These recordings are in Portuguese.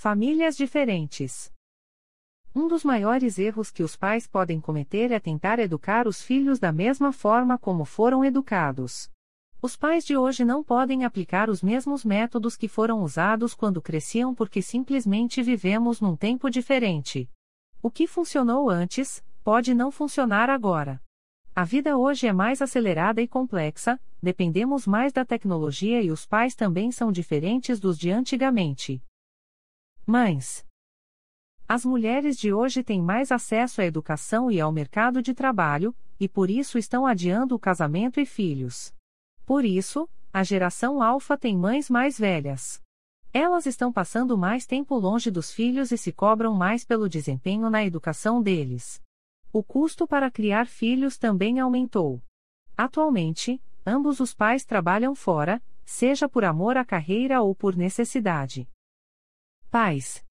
Famílias diferentes. Um dos maiores erros que os pais podem cometer é tentar educar os filhos da mesma forma como foram educados. Os pais de hoje não podem aplicar os mesmos métodos que foram usados quando cresciam porque simplesmente vivemos num tempo diferente. O que funcionou antes, pode não funcionar agora. A vida hoje é mais acelerada e complexa, dependemos mais da tecnologia e os pais também são diferentes dos de antigamente. Mães. As mulheres de hoje têm mais acesso à educação e ao mercado de trabalho, e por isso estão adiando o casamento e filhos. Por isso, a geração alfa tem mães mais velhas. Elas estão passando mais tempo longe dos filhos e se cobram mais pelo desempenho na educação deles. O custo para criar filhos também aumentou. Atualmente, ambos os pais trabalham fora, seja por amor à carreira ou por necessidade. Pais.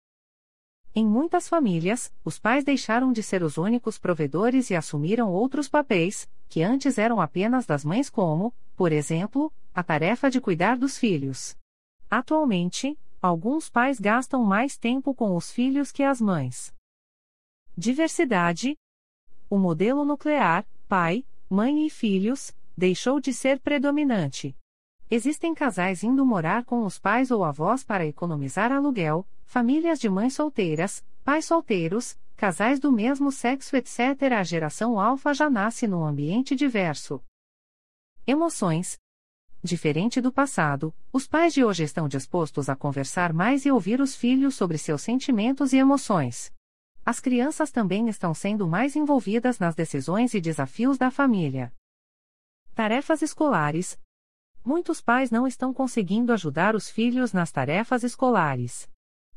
Em muitas famílias, os pais deixaram de ser os únicos provedores e assumiram outros papéis, que antes eram apenas das mães, como, por exemplo, a tarefa de cuidar dos filhos. Atualmente, alguns pais gastam mais tempo com os filhos que as mães. Diversidade. O modelo nuclear, pai, mãe e filhos, deixou de ser predominante. Existem casais indo morar com os pais ou avós para economizar aluguel, famílias de mães solteiras, pais solteiros, casais do mesmo sexo, etc. A geração alfa já nasce num ambiente diverso. Emoções. Diferente do passado, os pais de hoje estão dispostos a conversar mais e ouvir os filhos sobre seus sentimentos e emoções. As crianças também estão sendo mais envolvidas nas decisões e desafios da família. Tarefas escolares. Muitos pais não estão conseguindo ajudar os filhos nas tarefas escolares.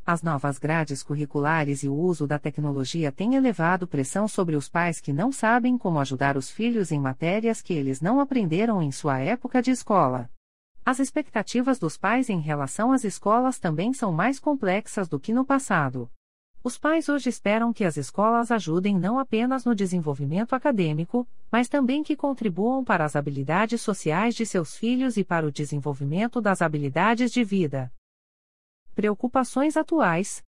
As novas grades curriculares e o uso da tecnologia têm elevado pressão sobre os pais que não sabem como ajudar os filhos em matérias que eles não aprenderam em sua época de escola. As expectativas dos pais em relação às escolas também são mais complexas do que no passado. Os pais hoje esperam que as escolas ajudem não apenas no desenvolvimento acadêmico, mas também que contribuam para as habilidades sociais de seus filhos e para o desenvolvimento das habilidades de vida. Preocupações atuais.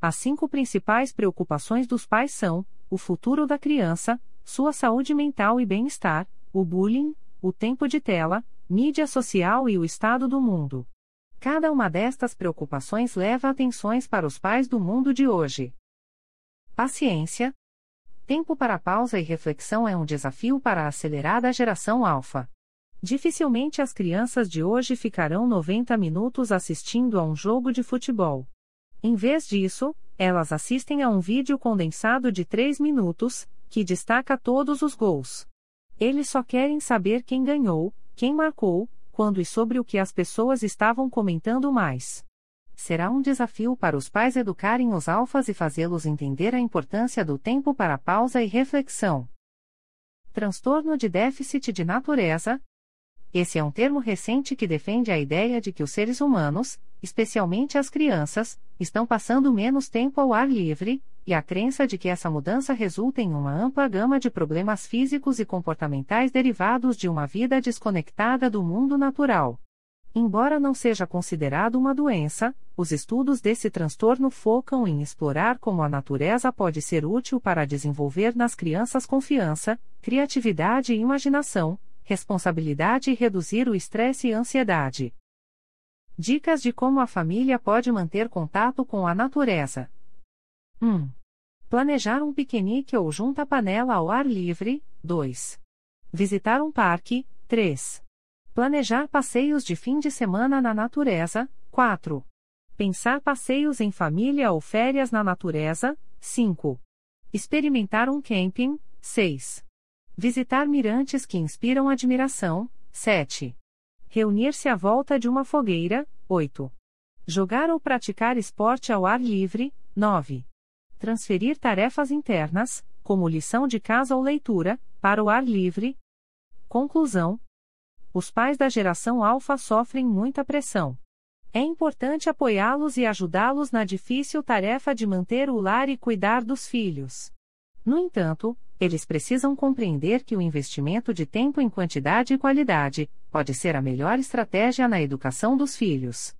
As cinco principais preocupações dos pais são: o futuro da criança, sua saúde mental e bem-estar, o bullying, o tempo de tela, mídia social e o estado do mundo. Cada uma destas preocupações leva atenções para os pais do mundo de hoje. Paciência. Tempo para pausa e reflexão é um desafio para a acelerada geração alfa. Dificilmente as crianças de hoje ficarão 90 minutos assistindo a um jogo de futebol. Em vez disso, elas assistem a um vídeo condensado de 3 minutos, que destaca todos os gols. Eles só querem saber quem ganhou, quem marcou, quando e sobre o que as pessoas estavam comentando mais. Será um desafio para os pais educarem os alfas e fazê-los entender a importância do tempo para pausa e reflexão. Transtorno de déficit de natureza, esse é um termo recente que defende a ideia de que os seres humanos, especialmente as crianças, estão passando menos tempo ao ar livre, e a crença de que essa mudança resulta em uma ampla gama de problemas físicos e comportamentais derivados de uma vida desconectada do mundo natural. Embora não seja considerado uma doença, os estudos desse transtorno focam em explorar como a natureza pode ser útil para desenvolver nas crianças confiança, criatividade e imaginação, responsabilidade e reduzir o estresse e ansiedade. Dicas de como a família pode manter contato com a natureza. 1. Planejar um piquenique ou junta panela ao ar livre. 2. Visitar um parque. 3. Planejar passeios de fim de semana na natureza. 4. Pensar passeios em família ou férias na natureza. 5. Experimentar um camping. 6. Visitar mirantes que inspiram admiração. 7. Reunir-se à volta de uma fogueira. 8. Jogar ou praticar esporte ao ar livre. 9. Transferir tarefas internas, como lição de casa ou leitura, para o ar livre. Conclusão: Os pais da geração alfa sofrem muita pressão. É importante apoiá-los e ajudá-los na difícil tarefa de manter o lar e cuidar dos filhos. No entanto, eles precisam compreender que o investimento de tempo em quantidade e qualidade pode ser a melhor estratégia na educação dos filhos.